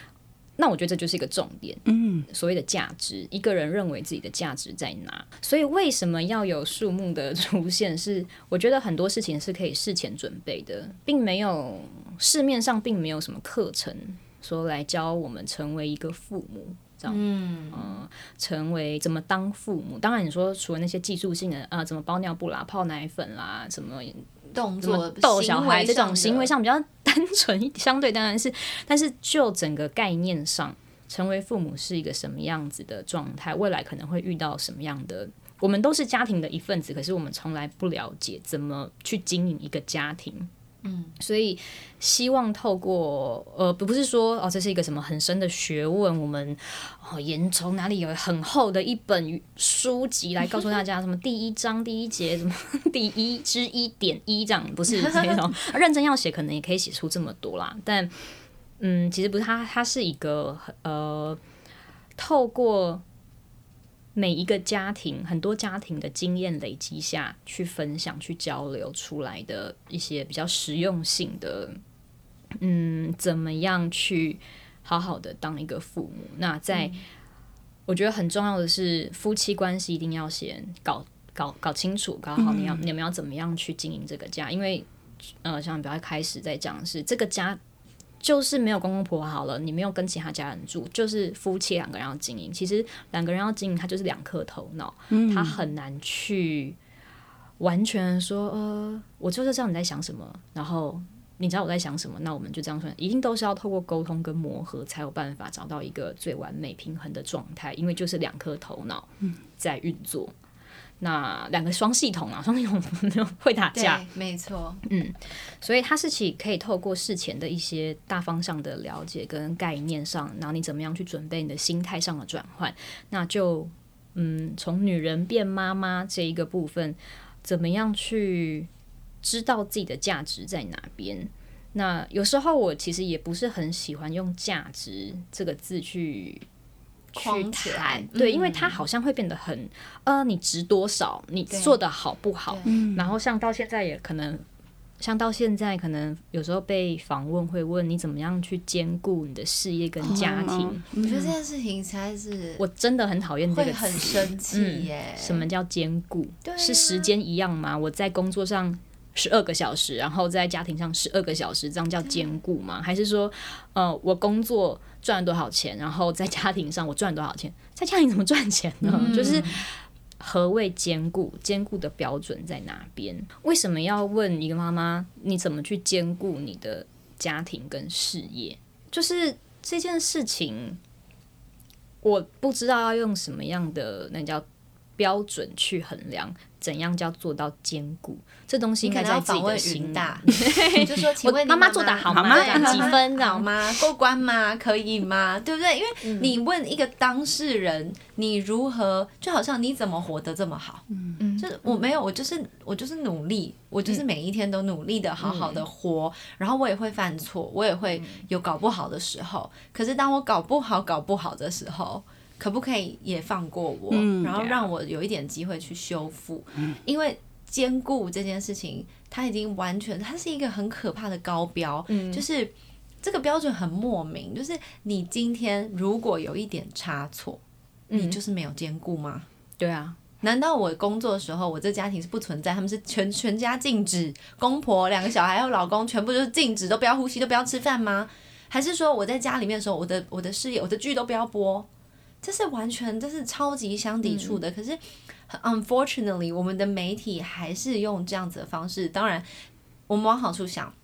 那我觉得这就是一个重点，嗯，所谓的价值，一个人认为自己的价值在哪，所以为什么要有树木的 出现？是我觉得很多事情是可以事前准备的，并没有市面上并没有什么课程说来教我们成为一个父母。这样，嗯，呃，成为怎么当父母？当然，你说除了那些技术性的，呃，怎么包尿布啦、泡奶粉啦，什么怎动作逗小孩这种行为上上比较单纯一，相对当然是，但是就整个概念上，成为父母是一个什么样子的状态，未来可能会遇到什么样的。我们都是家庭的一份子，可是我们从来不了解怎么去经营一个家庭。嗯，所以希望透过呃，不不是说哦，这是一个什么很深的学问，我们哦研从哪里有很厚的一本书籍来告诉大家什么第一章第一节什么 第一之一点一这样，不是这种认真要写，可能也可以写出这么多啦。但嗯，其实不是，它它是一个呃，透过每一个家庭很多家庭的经验累积下去分享、去交流出来的一些比较实用性的，嗯，怎么样去好好的当一个父母？那在、我觉得很重要的是，夫妻关系一定要先搞搞搞清楚、搞好，你要你们要怎么样去经营这个家？因为呃，像比较开始在讲的是这个家。就是没有公公婆婆好了，你没有跟其他家人住，就是夫妻两个人要经营。其实两个人要经营，他就是两颗头脑，他很难去完全说，呃，我就是知道你在想什么，然后你知道我在想什么，那我们就这样说，一定都是要透过沟通跟磨合，才有办法找到一个最完美平衡的状态，因为就是两颗头脑在运作。那两个双系统啊，双系统会打架，没错。嗯所以它是其可以透过事前的一些大方向的了解跟概念上，然后你怎么样去准备你的心态上的转换，那就嗯，从女人变妈妈这一个部分，怎么样去知道自己的价值在哪边？那有时候我其实也不是很喜欢用“价值”这个字去。去框起来谈，对，嗯因为它好像会变得很，呃，你值多少，你做的好不好，然后像到现在也可能像到现在，可能有时候被访问会问你怎么样去兼顾你的事业跟家庭。我觉得这件事情实在是我真的很讨厌这个会很词。生气耶。什么叫兼顾？啊是时间一样吗？我在工作上十二个小时，然后在家庭上十二个小时，这样叫兼顾吗？还是说，呃，我工作赚了多少钱，然后在家庭上我赚了多少钱？在家庭怎么赚钱呢？嗯就是何谓兼顾？兼顾的标准在哪边？为什么要问一个妈妈，你怎么去兼顾你的家庭跟事业？就是这件事情。我不知道要用什么样的那叫标准去衡量，怎样叫做到兼顾，这东西应该在自己的心大里。，就说请问妈妈做的好吗几分好吗？过关吗？可以吗？对不对？因为你问一个当事人，你如何，就好像你怎么活得这么好？嗯嗯就是我没有，我就是我就是努力，我就是每一天都努力的好好的活，然后我也会犯错，我也会有搞不好的时候。可是当我搞不好、搞不好的时候，可不可以也放过我，然后让我有一点机会去修复？因为兼顾这件事情，它已经完全，它是一个很可怕的高标，就是这个标准很莫名，就是你今天如果有一点差错，你就是没有兼顾吗？对啊，难道我工作的时候，我这家庭是不存在？他们是全全家禁止，公婆两个小孩还有老公全部就是禁止，都不要呼吸，都不要吃饭吗？还是说我在家里面的时候，我的我的事业、我的剧都不要播？这是完全这是超级相抵触的。可是很 unfortunately，我们的媒体还是用这样子的方式。当然，我们往好处想。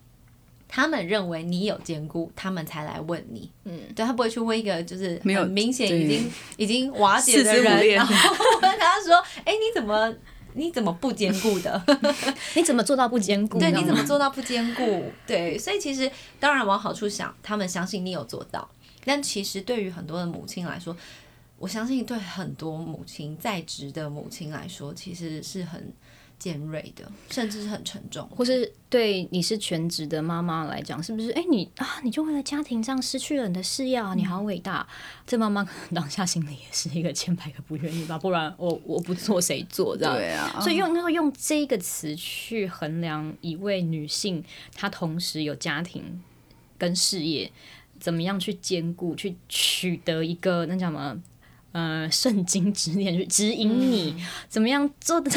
他们认为你有兼顾，他们才来问你。嗯，对他不会去问一个就是没有很明显已经已经瓦解的人，然后问他说：“哎、你怎么你怎么不兼顾的？你怎么做到不兼顾？对，你怎么做到不兼顾？对，所以其实当然往好处想，他们相信你有做到，但其实对于很多的母亲来说，我相信对很多母亲在职的母亲来说，其实是很尖锐的，甚至是很沉重。或是对你是全职的妈妈来讲，是不是？哎、你啊，你就为了家庭这样失去了你的事业啊，你好伟大！这妈妈可能当下心里也是一个千百个不愿意吧，不然我我不做谁做这样？对啊，所以用要用这个词去衡量一位女性，她同时有家庭跟事业，怎么样去兼顾，去取得一个那叫什么？呃，圣经指点去指引你、怎么样做的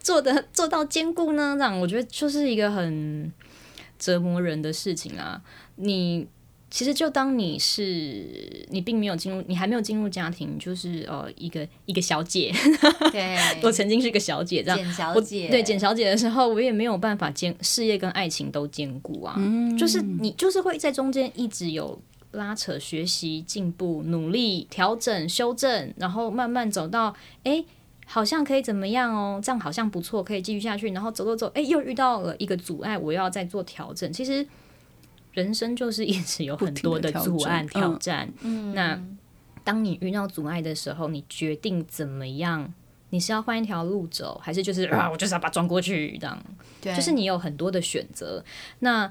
做的做到兼顾呢？这样我觉得就是一个很折磨人的事情啊。你其实就当你是你并没有进入，你还没有进入家庭，就是呃一个一个小姐，对，我曾经是个小姐，这样。简小姐，对简小姐的时候，我也没有办法兼事业跟爱情都兼顾啊，就是你就是会在中间一直有拉扯、学习、进步、努力、调整、修正，然后慢慢走到哎。诶好像可以怎么样哦？这样好像不错，可以继续下去。然后走走走，哎，又遇到了一个阻碍，我又要再做调整。其实人生就是一直有很多的阻碍、挑战。嗯那当你遇到阻碍的时候，你决定怎么样？你是要换一条路走，还是就是啊，我就是要把它撞过去这样？对，就是你有很多的选择。那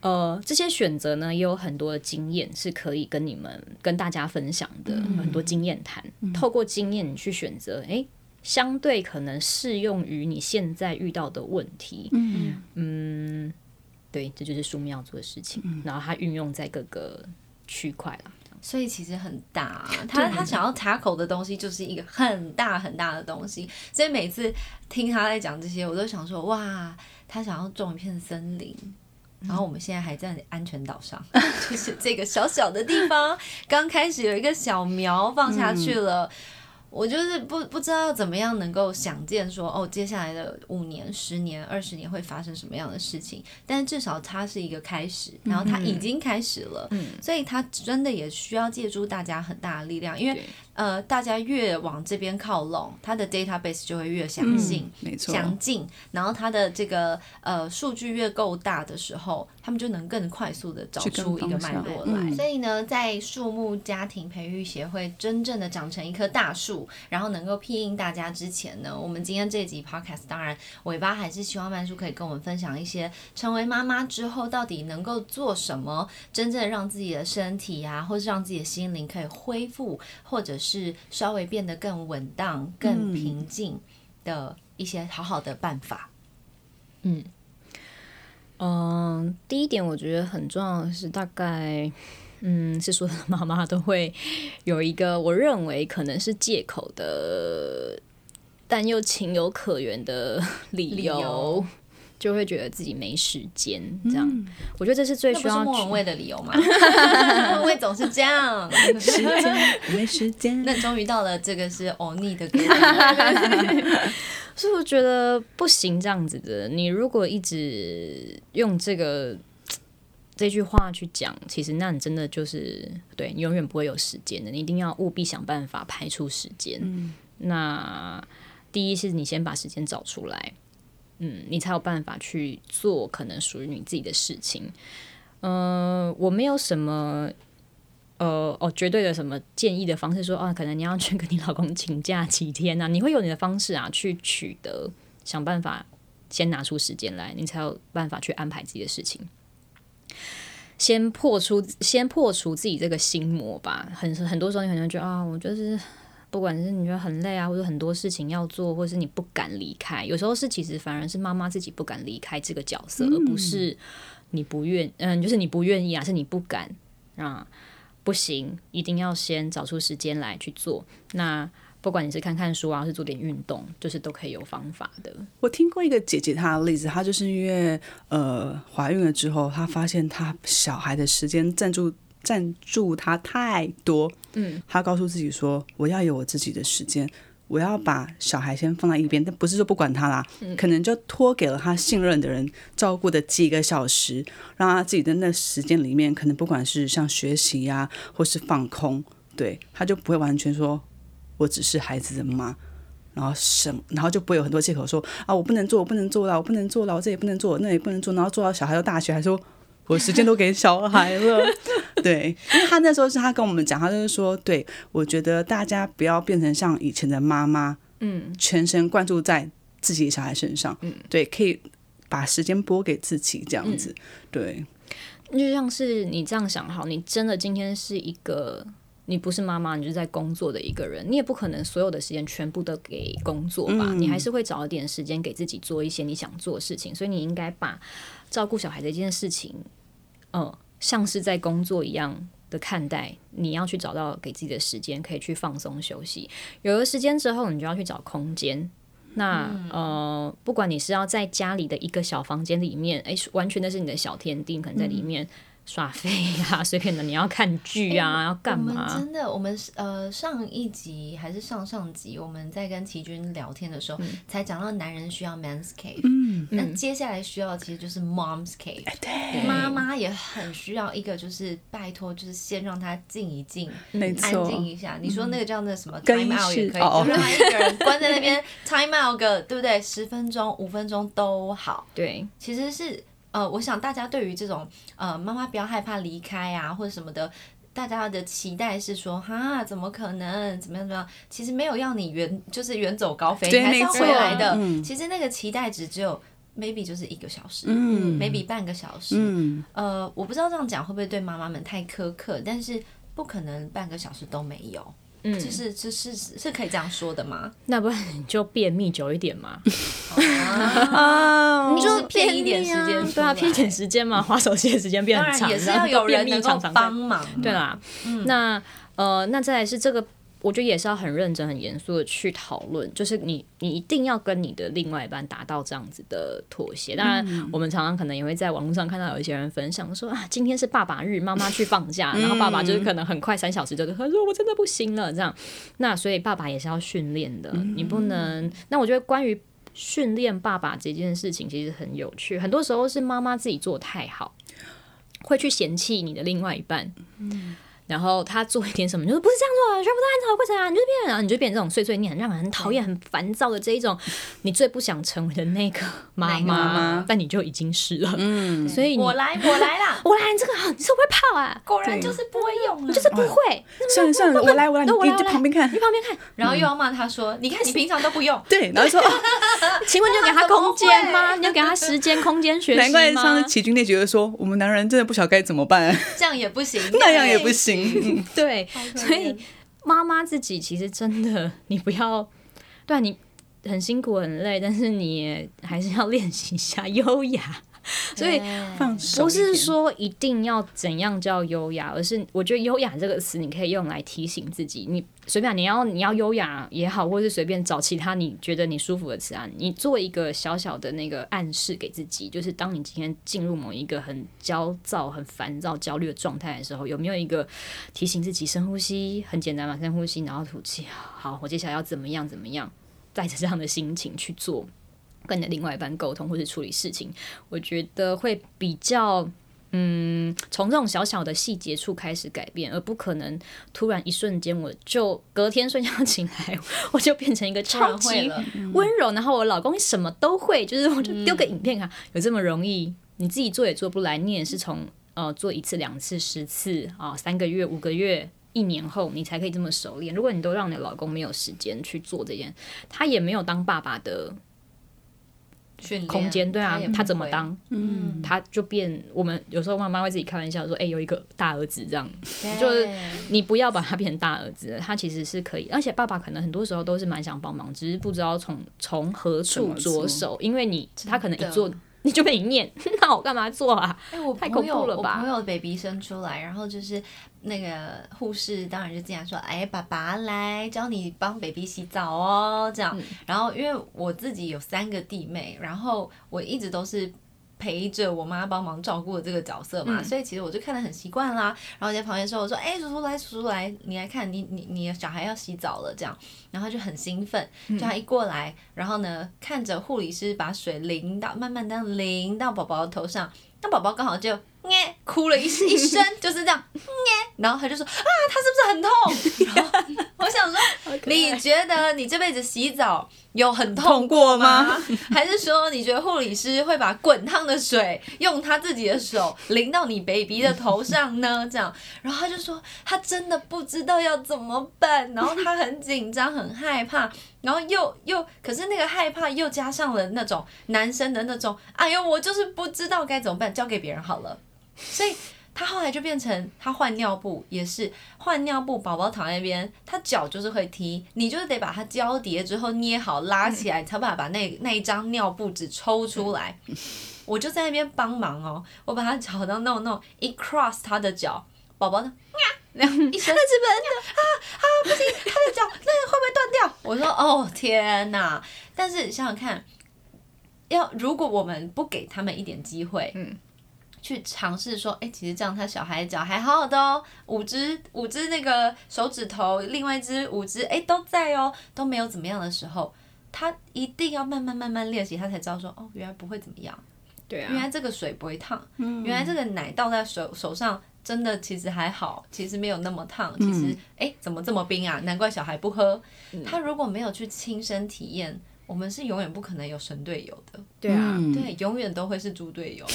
呃，这些选择呢，也有很多的经验是可以跟你们跟大家分享的，很多经验谈。透过经验，你去选择，诶，相对可能适用于你现在遇到的问题。嗯嗯对，这就是书面要做的事情。然后它运用在各个区块啦。所以其实很大、啊，他他想要 tackle 的东西就是一个很大很大的东西，所以每次听他在讲这些，我都想说，哇，他想要种一片森林。然后我们现在还在安全岛上，就是这个小小的地方，刚开始有一个小苗放下去了。我就是不不知道怎么样能够想见说哦，接下来的五年、十年、二十年会发生什么样的事情，但是至少它是一个开始，然后它已经开始了，所以它真的也需要借助大家很大的力量，因为对呃，大家越往这边靠拢，它的 database 就会越详细。没错，详尽，然后它的这个呃数据越够大的时候，他们就能更快速的找出一个脉络来。嗯所以呢，在树木家庭培育协会真正的长成一棵大树，然后能够庇应大家之前呢，我们今天这集 podcast 当然尾巴还是希望曼叔可以跟我们分享一些成为妈妈之后到底能够做什么，真正让自己的身体啊，或是让自己的心灵可以恢复，或者是稍微变得更稳当、更平静的一些好好的办法。嗯。嗯，第一点我觉得很重要的是，大概嗯，是所有的妈妈都会有一个我认为可能是借口的，但又情有可原的理理，由就会觉得自己没时间。这样，我觉得这是最需要去莫文蔚的理由嘛？莫文蔚总是这样。时间没时间，那终于到了这个是欧尼的歌了，所以我觉得不行这样子的。你如果一直用这个这句话去讲，其实那你真的就是对你永远不会有时间的，你一定要务必想办法排出时间。嗯那第一是你先把时间找出来，嗯，你才有办法去做可能属于你自己的事情。呃，我没有什么。呃哦，绝对的什么建议的方式说啊，可能你要去跟你老公请假几天啊，你会有你的方式啊，去取得想办法先拿出时间来，你才有办法去安排自己的事情。先破除，先破除自己这个心魔吧。很很多时候，你可能觉得啊，我就是不管是你觉得很累啊，或者很多事情要做，或者是你不敢离开。有时候是其实反而是妈妈自己不敢离开这个角色，而不是你不愿，嗯，就是你不愿意啊，是你不敢啊，不行，一定要先找出时间来去做。那不管你是看看书啊，是做点运动，就是都可以有方法的。我听过一个姐姐她的例子，她就是因为呃怀孕了之后，她发现她小孩的时间占住占住他太多，嗯，他告诉自己说，我要有我自己的时间，我要把小孩先放在一边，但不是说不管他啦，可能就托给了他信任的人照顾的几个小时，让他自己的那时间里面，可能不管是像学习呀、或是放空，对，他就不会完全说我只是孩子的妈。然后什么，然后就不会有很多借口说啊，我不能做，我不能做了，我不能做了，我这也不能做，那也不能做，然后做到小孩到大学还说我时间都给小孩了，对，因为他那时候是他跟我们讲，他就是说，对我觉得大家不要变成像以前的妈妈，嗯，全神贯注在自己的小孩身上，嗯，对，可以把时间拨给自己这样子，对，就像是你这样想好，你真的今天是一个。你不是妈妈，你就是在工作的一个人，你也不可能所有的时间全部都给工作吧？你还是会找一点时间给自己做一些你想做的事情。所以你应该把照顾小孩这件事情，嗯，像是在工作一样的看待。你要去找到给自己的时间，可以去放松休息。有了时间之后，你就要去找空间。那呃，不管你是要在家里的一个小房间里面，诶，完全的是你的小天地，可能在里面。耍废呀，随便的，你要看剧啊，要干嘛？真的，我们呃上一集还是上上集，我们在跟齐军聊天的时候，才讲到男人需要 man's cave，嗯，那接下来需要的其实就是 mom's cave，对，妈妈也很需要一个，就是拜托，就是先让他静一静，安静一下。你说那个叫那什么 time out 也可以，就让他一个人关在那边 time out 个，对不对？十分钟、五分钟都好。对，其实是。呃，我想大家对于这种呃妈妈不要害怕离开啊，或者什么的，大家的期待是说，哈，怎么可能？怎么样怎么样？其实没有要你远，就是远走高飞，还是要回来的。其实那个期待值只有 maybe 就是一个小时，maybe 半个小时。呃，我不知道这样讲会不会对妈妈们太苛刻，但是不可能半个小时都没有。嗯，就是就是是可以这样说的吗？那不然你就便秘久一点嘛，啊，你就偏一点时间，对啊，偏一点时间嘛，划手机的时间变很长，也是要有人能够帮忙，对啦。那呃，那再来是这个。我觉得也是要很认真、很严肃的去讨论，就是你，你一定要跟你的另外一半达到这样子的妥协。当然，我们常常可能也会在网络上看到有一些人分享说啊，今天是爸爸日，妈妈去放假，然后爸爸就是可能很快三小时就他说我真的不行了这样。那所以爸爸也是要训练的，你不能。那我觉得关于训练爸爸这件事情其实很有趣，很多时候是妈妈自己做太好，会去嫌弃你的另外一半。嗯。然后他做一点什么，就是不是这样做，全部都按照规程啊，你就变，然后你就变成这种碎碎念，让人很讨厌、很烦躁的这一种，你最不想成为的那个 妈妈，但你就已经是了。嗯，所以我来，我来啦，我来，你这个你是不会泡啊，果然就是不会用，就是不会。算了算了，我来我来，你你旁边看，你旁边看，然后又要骂他说，你看你 平常都不用，对，然后说，请问你有给他空间吗？你要给他时间、空间学习？难怪上次齐军那觉得说，我们男人真的不晓得该怎么办，这样也不行，那样也不行。对，所以妈妈自己其实真的，你不要，对你很辛苦很累，但是你还是要练习一下优雅。所以不是说一定要怎样叫优雅，而是我觉得优雅这个词，你可以用来提醒自己，你随便你要你要优雅也好，或是随便找其他你觉得你舒服的词啊，你做一个小小的那个暗示给自己，就是当你今天进入某一个很焦躁、很烦躁、焦虑的状态的时候，有没有一个提醒自己深呼吸？很简单嘛，深呼吸，然后吐气。好，我接下来要怎么样？怎么样？带着这样的心情去做。跟你的另外一半沟通或者处理事情，我觉得会比较嗯，从这种小小的细节处开始改变，而不可能突然一瞬间我就隔天睡觉醒来，我就变成一个超级 温柔，然后我老公什么都会，就是我就丢个影片看，有这么容易？你自己做也做不来，你也是从呃做一次、两次、十次啊，三个月、五个月、一年后，你才可以这么熟练。如果你都让你老公没有时间去做这件，他也没有当爸爸的。空间对啊，他怎么当？嗯，他就变。我们有时候妈妈会自己开玩笑说：“哎，有一个大儿子这样，就是你不要把他变成大儿子，他其实是可以。而且爸爸可能很多时候都是蛮想帮忙，只是不知道从从何处着手，因为你他可能一做。”你就被你念，那我干嘛做啊？哎，我太恐怖了吧！我朋友 baby 生出来，然后就是那个护士，当然就这样说：“哎，爸爸来教你帮 baby 洗澡哦。”这样，然后因为我自己有三个弟妹，然后我一直都是。陪着我妈帮忙照顾的这个角色嘛，所以其实我就看得很习惯啦。然后在旁边说：“我说，哎，叔叔来，叔叔来，你来看，你你你的小孩要洗澡了。”这样，然后就很兴奋，就他一过来，然后呢，看着护理师把水淋到，慢慢的淋到宝宝头上，那宝宝刚好就。耶，哭了一一声，就是这样。耶，然后他就说啊，他是不是很痛？然后我想说，你觉得你这辈子洗澡有很痛过吗？还是说你觉得护理师会把滚烫的水用他自己的手淋到你 baby 的头上呢？这样，然后他就说他真的不知道要怎么办，然后他很紧张，很害怕，然后又又可是那个害怕又加上了那种男生的那种，哎呦，我就是不知道该怎么办，交给别人好了。所以他后来就变成他换尿布也是换尿布，宝宝躺在那边，他脚就是会踢，你就是得把它交叠之后捏好拉起来，才把把那那一张尿布纸抽出来。我就在那边帮忙哦，我把他脚都弄弄，一 cross 他的脚，宝宝呢，两一声，那是的啊啊不行，他的脚那个会不会断掉？我说哦天哪！但是想想看，要如果我们不给他们一点机会，嗯。去尝试说，哎，其实这样他小孩脚还好好的哦，五只五只那个手指头，另外一只五只哎都在哦，都没有怎么样的时候，他一定要慢慢慢慢练习，他才知道说，哦，原来不会怎么样，对啊，原来这个水不会烫，原来这个奶倒在手手上真的其实还好，其实没有那么烫，其实哎怎么这么冰啊？难怪小孩不喝，他如果没有去亲身体验，我们是永远不可能有神队友的，对啊，对，永远都会是猪队友。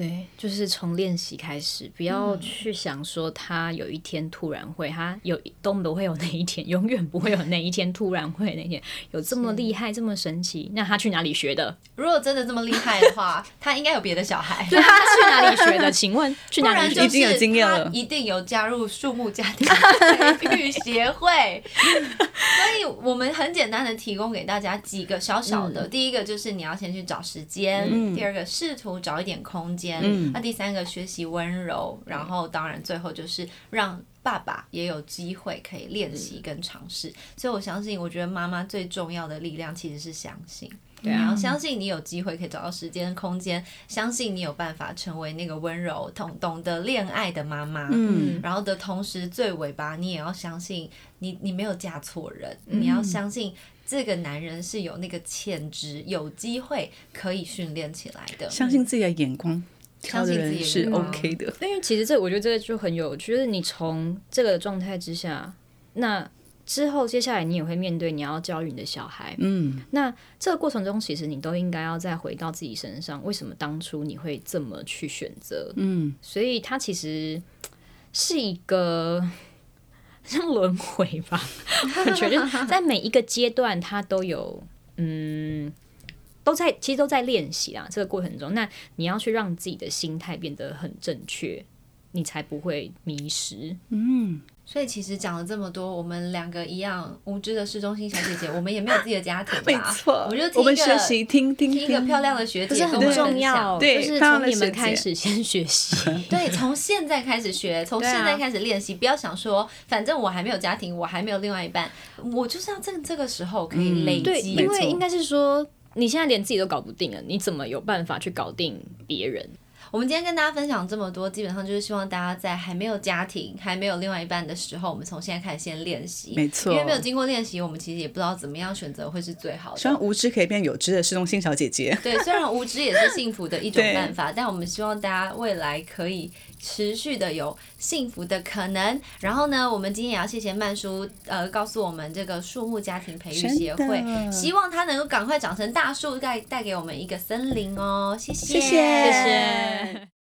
对，就是从练习开始，不要去想说他有一天突然会，他有都不会有那一天，永远不会有那一天突然会那天有这么厉害，这么神奇。那他去哪里学的？如果真的这么厉害的话，他应该有别的小孩。对，他去哪里学的？请问去哪里？已经有经验了，一定有加入树木家庭 培育协会。所以我们很简单的提供给大家几个小小的，第一个就是你要先去找时间，第二个试图找一点空间。嗯，那第三个学习温柔，然后当然最后就是让爸爸也有机会可以练习跟尝试。所以我相信，我觉得妈妈最重要的力量其实是相信，对啊，相信你有机会可以找到时间空间，相信你有办法成为那个温柔、懂懂得恋爱的妈妈。嗯，然后的同时，最尾巴你也要相信，你你没有嫁错人，你要相信这个男人是有那个潜质，有机会可以训练起来的，相信自己的眼光。相信自己是 OK 的，因为其实这我觉得这个就很有趣，就是你从这个状态之下，那之后接下来你也会面对你要教育你的小孩，嗯，那这个过程中其实你都应该要再回到自己身上，为什么当初你会这么去选择？嗯，所以它其实是一个 像轮回吧，我觉得在每一个阶段它都有，嗯。都在，其实都在练习啊。这个过程中，那你要去让自己的心态变得很正确，你才不会迷失。嗯。所以其实讲了这么多，我们两个一样无知的市中心小姐姐，我们也没有自己的家庭吧？没错。我就我们学习听听听一个漂亮的学姐，很重要。对，就是从你们开始先学习。对，从现在开始学，从现在开始练习，不要想说，反正我还没有家庭，我还没有另外一半，我就是要在这个时候可以累积。因为应该是说。你现在连自己都搞不定了，你怎么有办法去搞定别人？我们今天跟大家分享这么多，基本上就是希望大家在还没有家庭、还没有另外一半的时候，我们从现在开始先练习。没错因为没有经过练习，我们其实也不知道怎么样选择会是最好的希望的。无知可以变有知的市中心小姐姐。对，虽然无知也是幸福的一种办法，但我们希望大家未来可以持续的有幸福的可能。然后呢，我们今天也要谢谢曼叔，呃，告诉我们这个树木家庭培育协会希望它能够赶快长成大树，带带给我们一个森林哦。谢谢，谢谢谢谢。